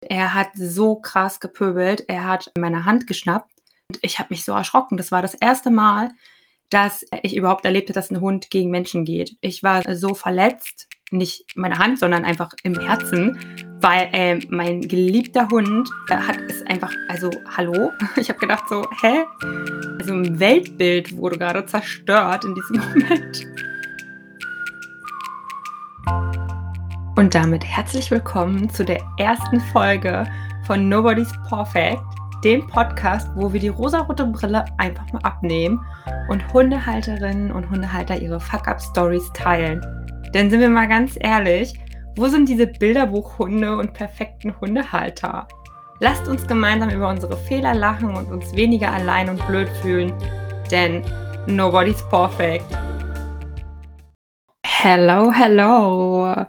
Er hat so krass gepöbelt. Er hat meine Hand geschnappt. Ich habe mich so erschrocken. Das war das erste Mal, dass ich überhaupt erlebte, dass ein Hund gegen Menschen geht. Ich war so verletzt, nicht meine Hand, sondern einfach im Herzen, weil äh, mein geliebter Hund äh, hat es einfach, also hallo, ich habe gedacht so, hä? Also ein Weltbild wurde gerade zerstört in diesem Moment. Und damit herzlich willkommen zu der ersten Folge von Nobody's Perfect, dem Podcast, wo wir die rosarote Brille einfach mal abnehmen und Hundehalterinnen und Hundehalter ihre Fuck-Up-Stories teilen. Denn sind wir mal ganz ehrlich, wo sind diese Bilderbuchhunde und perfekten Hundehalter? Lasst uns gemeinsam über unsere Fehler lachen und uns weniger allein und blöd fühlen, denn nobody's perfect. Hello, hello.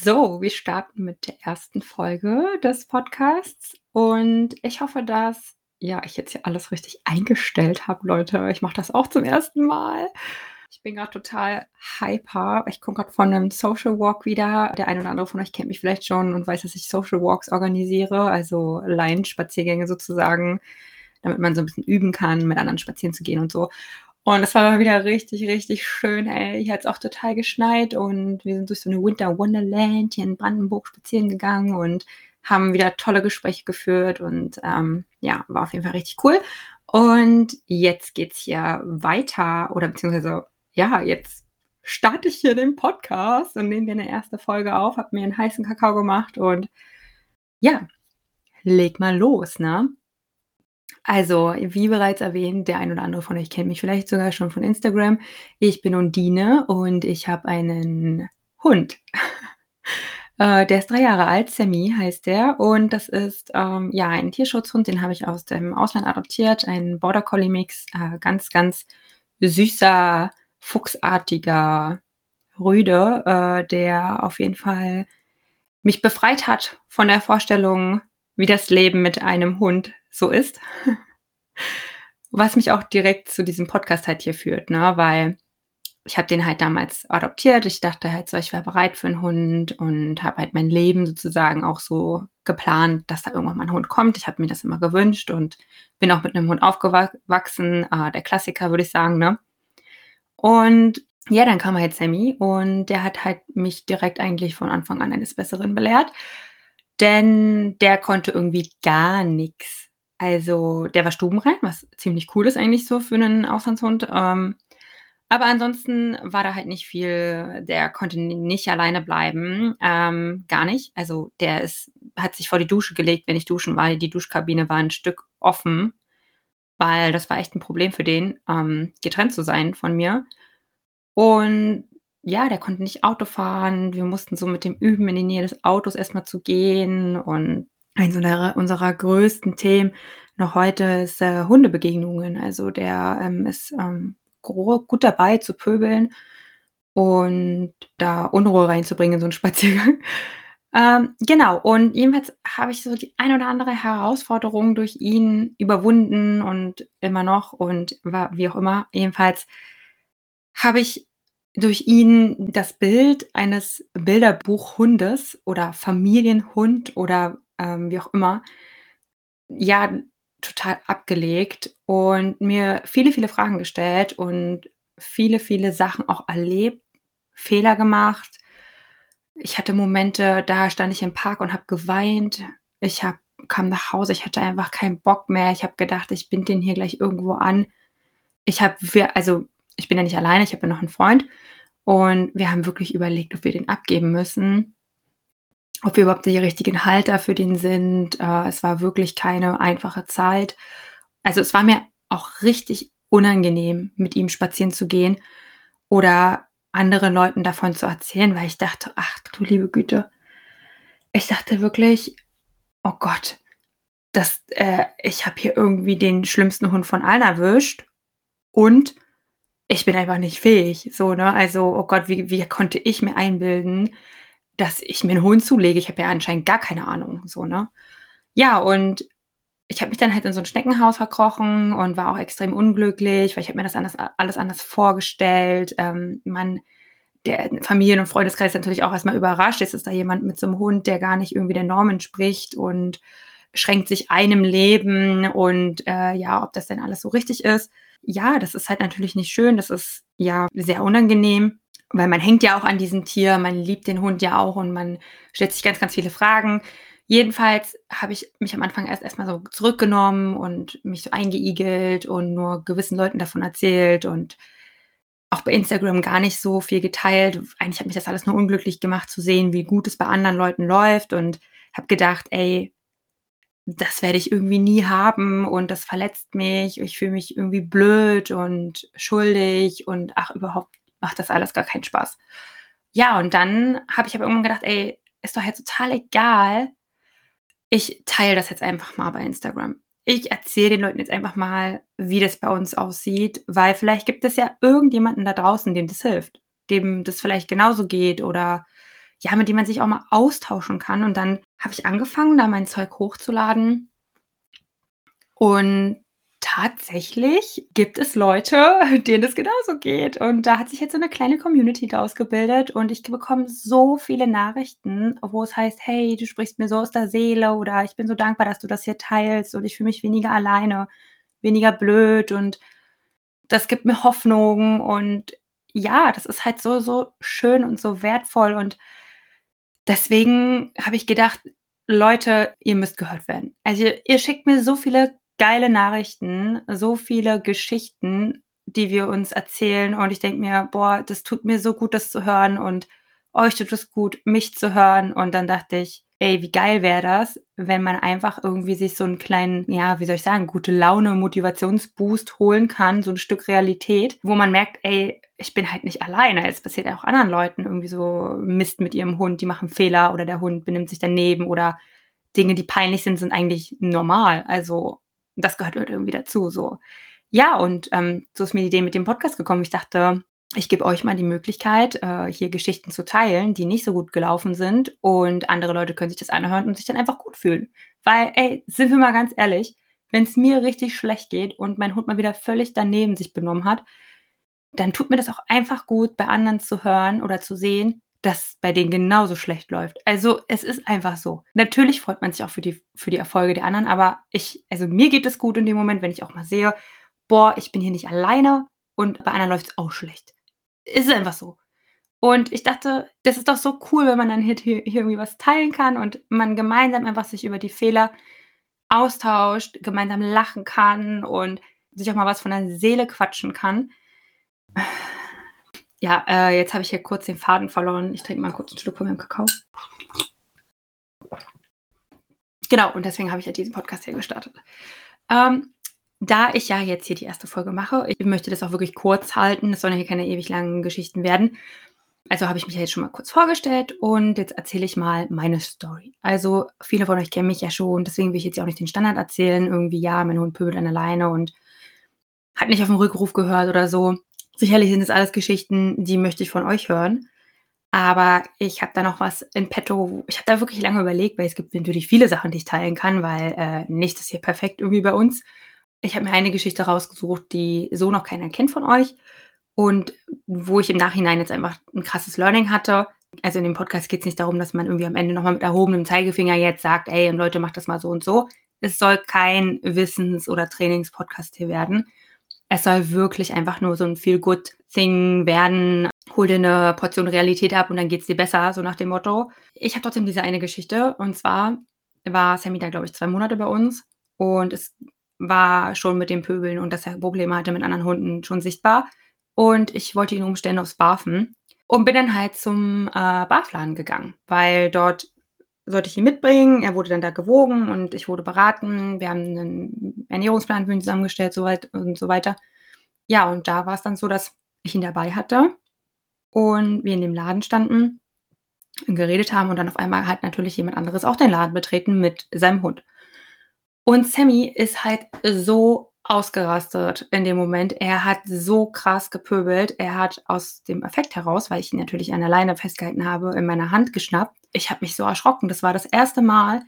So, wir starten mit der ersten Folge des Podcasts und ich hoffe, dass ja, ich jetzt hier alles richtig eingestellt habe, Leute. Ich mache das auch zum ersten Mal. Ich bin gerade total hyper. Ich komme gerade von einem Social Walk wieder. Der eine oder andere von euch kennt mich vielleicht schon und weiß, dass ich Social Walks organisiere, also Laienspaziergänge sozusagen, damit man so ein bisschen üben kann, mit anderen spazieren zu gehen und so. Und es war mal wieder richtig, richtig schön, ey. Hier hat es auch total geschneit und wir sind durch so eine Winter Wonderland hier in Brandenburg spazieren gegangen und haben wieder tolle Gespräche geführt und ähm, ja, war auf jeden Fall richtig cool. Und jetzt geht's hier weiter oder beziehungsweise ja, jetzt starte ich hier den Podcast und nehmen wir eine erste Folge auf, habe mir einen heißen Kakao gemacht und ja, leg mal los, ne? Also, wie bereits erwähnt, der ein oder andere von euch kennt mich vielleicht sogar schon von Instagram. Ich bin Undine und ich habe einen Hund. äh, der ist drei Jahre alt, Sammy heißt der. Und das ist ähm, ja ein Tierschutzhund, den habe ich aus dem Ausland adoptiert. Ein Border Collie Mix, äh, ganz, ganz süßer, fuchsartiger Rüde, äh, der auf jeden Fall mich befreit hat von der Vorstellung, wie das Leben mit einem Hund so ist. Was mich auch direkt zu diesem Podcast halt hier führt, ne? Weil ich habe den halt damals adoptiert. Ich dachte halt so, ich wäre bereit für einen Hund und habe halt mein Leben sozusagen auch so geplant, dass da irgendwann mal ein Hund kommt. Ich habe mir das immer gewünscht und bin auch mit einem Hund aufgewachsen. Äh, der Klassiker, würde ich sagen, ne? Und ja, dann kam halt Sammy und der hat halt mich direkt eigentlich von Anfang an eines Besseren belehrt. Denn der konnte irgendwie gar nichts. Also, der war stubenrein, was ziemlich cool ist eigentlich so für einen Auslandshund. Ähm, aber ansonsten war da halt nicht viel. Der konnte nicht alleine bleiben, ähm, gar nicht. Also, der ist hat sich vor die Dusche gelegt, wenn ich duschen war. Die Duschkabine war ein Stück offen, weil das war echt ein Problem für den, ähm, getrennt zu sein von mir. Und ja, der konnte nicht Auto fahren. Wir mussten so mit dem üben, in die Nähe des Autos erstmal zu gehen. Und eins unserer, unserer größten Themen noch heute ist äh, Hundebegegnungen. Also der ähm, ist ähm, gut dabei zu pöbeln und da Unruhe reinzubringen in so einen Spaziergang. ähm, genau, und jedenfalls habe ich so die ein oder andere Herausforderung durch ihn überwunden und immer noch und war, wie auch immer. Jedenfalls habe ich durch ihn das Bild eines Bilderbuchhundes oder Familienhund oder ähm, wie auch immer, ja, total abgelegt und mir viele, viele Fragen gestellt und viele, viele Sachen auch erlebt, Fehler gemacht. Ich hatte Momente, da stand ich im Park und habe geweint. Ich hab, kam nach Hause, ich hatte einfach keinen Bock mehr. Ich habe gedacht, ich bin den hier gleich irgendwo an. Ich habe, also ich bin ja nicht alleine, ich habe ja noch einen Freund. Und wir haben wirklich überlegt, ob wir den abgeben müssen, ob wir überhaupt die richtigen Halter für den sind. Äh, es war wirklich keine einfache Zeit. Also es war mir auch richtig unangenehm, mit ihm spazieren zu gehen oder anderen Leuten davon zu erzählen, weil ich dachte, ach du liebe Güte, ich dachte wirklich, oh Gott, das, äh, ich habe hier irgendwie den schlimmsten Hund von allen erwischt und ich bin einfach nicht fähig. So, ne? Also, oh Gott, wie, wie konnte ich mir einbilden, dass ich mir einen Hund zulege? Ich habe ja anscheinend gar keine Ahnung. So, ne? Ja, und ich habe mich dann halt in so ein Schneckenhaus verkrochen und war auch extrem unglücklich, weil ich habe mir das anders, alles anders vorgestellt. Ähm, man der Familien und Freundeskreis natürlich auch erstmal überrascht. Jetzt ist da jemand mit so einem Hund, der gar nicht irgendwie der Norm entspricht und schränkt sich einem Leben und, äh, ja, ob das denn alles so richtig ist. Ja, das ist halt natürlich nicht schön. Das ist, ja, sehr unangenehm, weil man hängt ja auch an diesem Tier, man liebt den Hund ja auch und man stellt sich ganz, ganz viele Fragen. Jedenfalls habe ich mich am Anfang erst erstmal so zurückgenommen und mich so eingeigelt und nur gewissen Leuten davon erzählt und auch bei Instagram gar nicht so viel geteilt. Eigentlich hat mich das alles nur unglücklich gemacht zu sehen, wie gut es bei anderen Leuten läuft und habe gedacht: „Ey, das werde ich irgendwie nie haben und das verletzt mich. Ich fühle mich irgendwie blöd und schuldig und ach, überhaupt macht das alles gar keinen Spaß. Ja, und dann habe ich aber irgendwann gedacht, ey, ist doch jetzt total egal. Ich teile das jetzt einfach mal bei Instagram. Ich erzähle den Leuten jetzt einfach mal, wie das bei uns aussieht, weil vielleicht gibt es ja irgendjemanden da draußen, dem das hilft, dem das vielleicht genauso geht oder ja, mit dem man sich auch mal austauschen kann. Und dann habe ich angefangen, da mein Zeug hochzuladen. Und tatsächlich gibt es Leute, denen es genauso geht. Und da hat sich jetzt so eine kleine Community daraus gebildet. Und ich bekomme so viele Nachrichten, wo es heißt, hey, du sprichst mir so aus der Seele oder ich bin so dankbar, dass du das hier teilst und ich fühle mich weniger alleine, weniger blöd und das gibt mir Hoffnung. Und ja, das ist halt so, so schön und so wertvoll. Und Deswegen habe ich gedacht: „Leute, ihr müsst gehört werden.“ Also, ihr schickt mir so viele geile Nachrichten, so viele Geschichten, die wir uns erzählen und ich denke mir: „Boah, das tut mir so gut, das zu hören und euch tut es gut, mich zu hören.“ Und dann dachte ich: Ey, wie geil wäre das, wenn man einfach irgendwie sich so 'n kleinen, ja, wie soll ich sagen, gute Laune, Motivationsboost holen kann, so 'n Stück Realität, wo man merkt: „Ey, ich bin halt nicht alleine. Es passiert ja auch anderen Leuten irgendwie so Mist mit ihrem Hund, die machen Fehler oder der Hund benimmt sich daneben oder Dinge, die peinlich sind, sind eigentlich normal. Also, das gehört halt irgendwie dazu so. Ja, und, ähm, so ist mir die Idee mit dem Podcast gekommen. Ich dachte ich gebe euch mal die Möglichkeit, äh, hier Geschichten zu teilen, die nicht so gut gelaufen sind und andere Leute können sich das anhören und sich dann einfach gut fühlen. Weil, ey, sind wir mal ganz ehrlich, wenn es mir richtig schlecht geht und mein Hund mal wieder völlig daneben sich benommen hat, dann tut mir das auch einfach gut, bei anderen zu hören oder zu sehen, dass bei denen genauso schlecht läuft. Also, es ist einfach so. Natürlich freut man sich auch für die für die Erfolge der anderen, aber ich also, mir geht es gut in dem Moment, wenn ich auch mal sehe: „Boah, ich bin hier nicht alleine und bei anderen läuft es auch schlecht.“ ist einfach so. Und ich dachte, das ist doch so cool, wenn man dann hier hier irgendwie was teilen kann und man gemeinsam einfach sich über die Fehler austauscht, gemeinsam lachen kann und sich auch mal was von der Seele quatschen kann. Ja, äh, jetzt habe ich hier kurz den Faden verloren. Ich trinke mal kurz 'n Schluck von meinem Kakao. Genau, und deswegen habe ich ja diesen Podcast hier gestartet. Ähm, da ich ja jetzt hier die erste Folge mache, ich möchte das auch wirklich kurz halten. Es sollen ja hier keine ewig langen Geschichten werden. Also habe ich mich ja jetzt schon mal kurz vorgestellt und jetzt erzähle ich mal meine Story. Also viele von euch kennen mich ja schon, deswegen will ich jetzt ja auch nicht den Standard erzählen. Irgendwie, ja, mein Hund pöbelt an der Leine und hat nicht auf den Rückruf gehört oder so. Sicherlich sind das alles Geschichten, die möchte ich von euch hören. Aber ich habe da noch was in petto. Ich habe da wirklich lange überlegt, weil es gibt natürlich viele Sachen, die ich teilen kann, weil äh, nichts ist hier perfekt irgendwie bei uns. Ich habe mir eine Geschichte rausgesucht, die so noch keiner kennt von euch und wo ich im Nachhinein jetzt einfach ein krasses Learning hatte. Also, in dem Podcast geht es nicht darum, dass man irgendwie am Ende noch mal mit erhobenem Zeigefinger jetzt sagt: „Ey, Leute, macht das mal so und so.“ Es soll kein Wissens oder Trainings-Podcast hier werden. Es soll wirklich einfach nur so 'n Feel-Good-Thing werden. Hol dir 'ne Portion Realität ab und dann geht's dir besser, so nach dem Motto. Ich habe trotzdem diese eine Geschichte und zwar war Sammy da, glaube ich, 2 Monate bei uns und es war schon mit dem Pöbeln und dass er Probleme hatte mit anderen Hunden schon sichtbar. Und ich wollte ihn umstellen aufs Barfen und bin dann halt zum, äh, Barfladen gegangen, weil dort sollte ich ihn mitbringen. Er wurde dann da gewogen und ich wurde beraten. Wir haben 'nen Ernährungsplan für ihn zusammengestellt, so und so weiter. Ja, und da war's dann so, dass ich ihn dabei hatte und wir in dem Laden standen und geredet haben und dann auf einmal hat natürlich jemand anderes auch den Laden betreten mit seinem Hund. Und Sammy ist halt so ausgerastet in dem Moment. Er hat so krass gepöbelt. Er hat aus dem Affekt heraus, weil ich ihn natürlich an der Leine festgehalten habe, in meiner Hand geschnappt. Ich habe mich so erschrocken. Das war das erste Mal,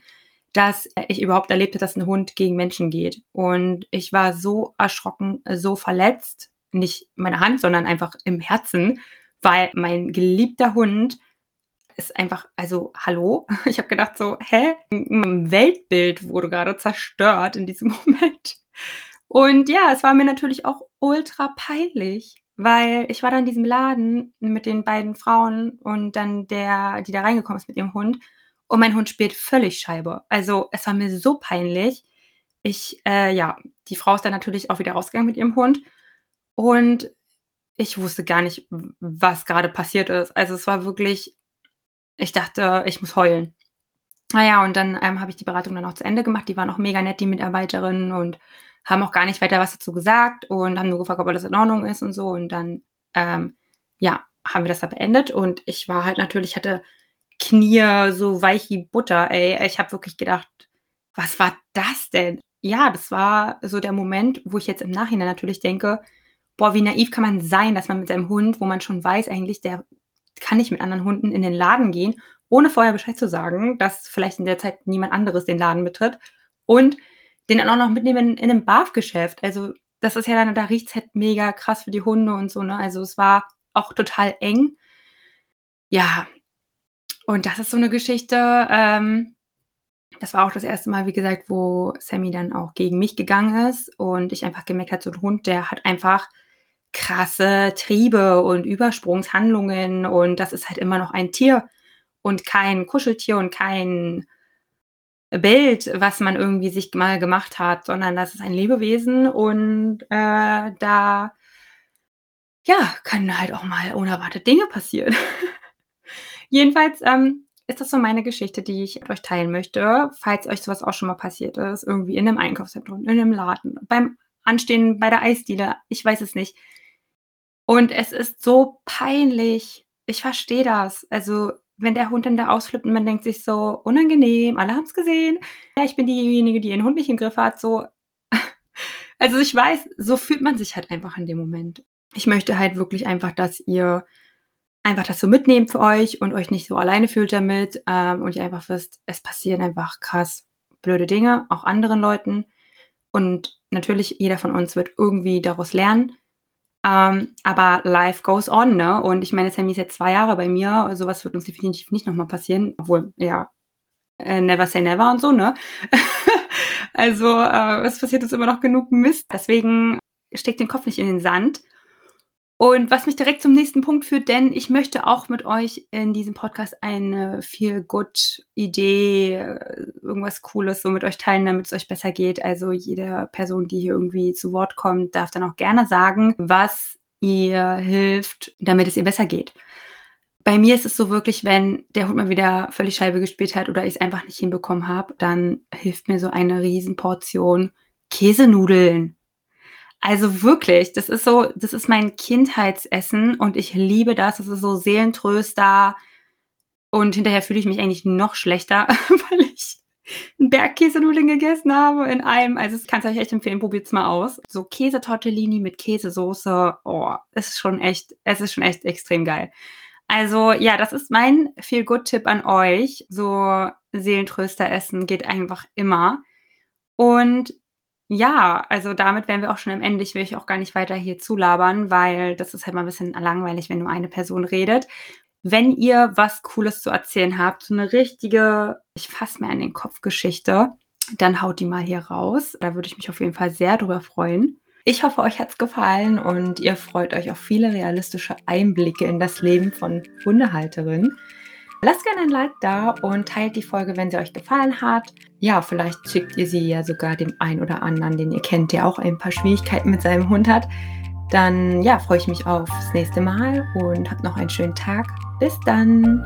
dass ich überhaupt erlebte, dass 'n Hund gegen Menschen geht. Und ich war so erschrocken, so verletzt, nicht meine Hand, sondern einfach im Herzen weil mein geliebter Hund ist einfach, also hallo? Ich habe gedacht so, hä? Mein Weltbild wurde gerade zerstört in diesem Moment. Und ja, es war mir natürlich auch ultra peinlich, weil ich war da in diesem Laden mit den beiden Frauen und dann der, die da reingekommen ist mit ihrem Hund. Und mein Hund spielt völlig Scheibe. Also es war mir so peinlich. Ich, äh, ja, die Frau ist dann natürlich auch wieder rausgegangen mit ihrem Hund. Und ich wusste gar nicht, was gerade passiert ist. Also es war wirklich, ich dachte, ich muss heulen. Naja, und dann ähm, habe ich die Beratung dann auch zu Ende gemacht. Die waren auch mega nett, die Mitarbeiterinnen, und haben auch gar nicht weiter was dazu gesagt und haben nur gefragt, ob alles in Ordnung ist und so. Und dann, ähm, ja, haben wir das da beendet. Und ich war halt natürlich, hatte Knie so weich wie Butter, ey. Ich habe wirklich gedacht, was war das denn? Ja, das war so der Moment, wo ich jetzt im Nachhinein natürlich denke, boah, wie naiv kann man sein, dass man mit seinem Hund, wo man schon weiß, eigentlich, der kann nicht mit anderen Hunden in den Laden gehen, ohne vorher Bescheid zu sagen, dass vielleicht in der Zeit niemand anderes den Laden betritt und den dann auch noch mitnehmen in einem BAF-Geschäft. Also, das ist ja dann, da riecht es halt mega krass für die Hunde und so, ne? Also, es war auch total eng. Ja, und das ist so eine Geschichte, ähm, das war auch das erste Mal, wie gesagt, wo Sammy dann auch gegen mich gegangen ist und ich einfach gemerkt habe, so ein Hund, der hat einfach krasse Triebe und Übersprungshandlungen und das ist halt immer noch ein Tier und kein Kuscheltier und kein Bild, was man irgendwie sich mal gemacht hat, sondern das ist ein Lebewesen und äh, da ja, können halt auch mal unerwartete Dinge passieren. Jedenfalls ähm, ist das so meine Geschichte, die ich euch teilen möchte, falls euch sowas auch schon mal passiert ist, irgendwie in einem Einkaufszentrum, in einem Laden, beim Anstehen bei der Eisdiele, ich weiß es nicht. Und es ist so peinlich. Ich verstehe das. Also, wenn der Hund dann da ausflippt und man denkt sich so: „Unangenehm, alle haben es gesehen. Ja, ich bin diejenige, die ihren Hund nicht im Griff hat“, so. Also, ich weiß, so fühlt man sich halt einfach in dem Moment. Ich möchte halt wirklich einfach, dass ihr einfach das so mitnehmt für euch und euch nicht so alleine fühlt damit, ähm, und ihr einfach wisst, es passieren einfach krass blöde Dinge, auch anderen Leuten. Und natürlich, jeder von uns wird irgendwie daraus lernen. Ähm, aber life goes on, ne? Und ich meine, Sammy ist jetzt zwei Jahre bei mir, so was wird uns definitiv nicht noch mal passieren, obwohl, ja, äh, never say never und so, ne? Also, äh, es passiert uns immer noch genug Mist. Deswegen steckt den Kopf nicht in den Sand. Und was mich direkt zum nächsten Punkt führt, denn ich möchte auch mit euch in diesem Podcast eine Feel-Good-Idee, äh, irgendwas Cooles so mit euch teilen, damit es euch besser geht. Also jede Person, die hier irgendwie zu Wort kommt, darf dann auch gerne sagen, was ihr hilft, damit es ihr besser geht. Bei mir ist es so wirklich, wenn der Hund mal wieder völlig Scheibe gespielt hat oder ich es einfach nicht hinbekommen habe, dann hilft mir so eine Riesenportion Käsenudeln. Also wirklich, das ist so das ist mein Kindheitsessen und ich liebe das. Das ist so Seelentröster und hinterher fühle ich mich eigentlich noch schlechter, weil ich 'n Berg Käsenudeln gegessen habe in einem. Also, das kann's euch echt empfehlen, probiert's mal aus. So Käsetortellini mit Käsesoße, oh, ist schon echt es ist schon echt extrem geil. Also, ja, das ist mein Feel-Good-Tipp an euch. So Seelentröster essen geht einfach immer. Und ja, also damit wären wir auch schon am Ende. Ich will euch auch gar nicht weiter hier zulabern, weil das ist halt mal ein bisschen langweilig, wenn nur eine Person redet. Wenn ihr was Cooles zu erzählen habt, so eine richtige, ich fasse mir an den Kopf Geschichte, dann haut die mal hier raus. Da würde ich mich auf jeden Fall sehr drüber freuen. Ich hoffe, euch hat's gefallen und ihr freut euch auf viele realistische Einblicke in das Leben von Hundehalterinnen. Lasst gerne ein Like da und teilt die Folge, wenn sie euch gefallen hat. Ja, vielleicht schickt ihr sie ja sogar dem einen oder anderen, den ihr kennt, der auch ein paar Schwierigkeiten mit seinem Hund hat. Dann ja, freue ich mich aufs nächste Mal und habt noch einen schönen Tag. Bis dann.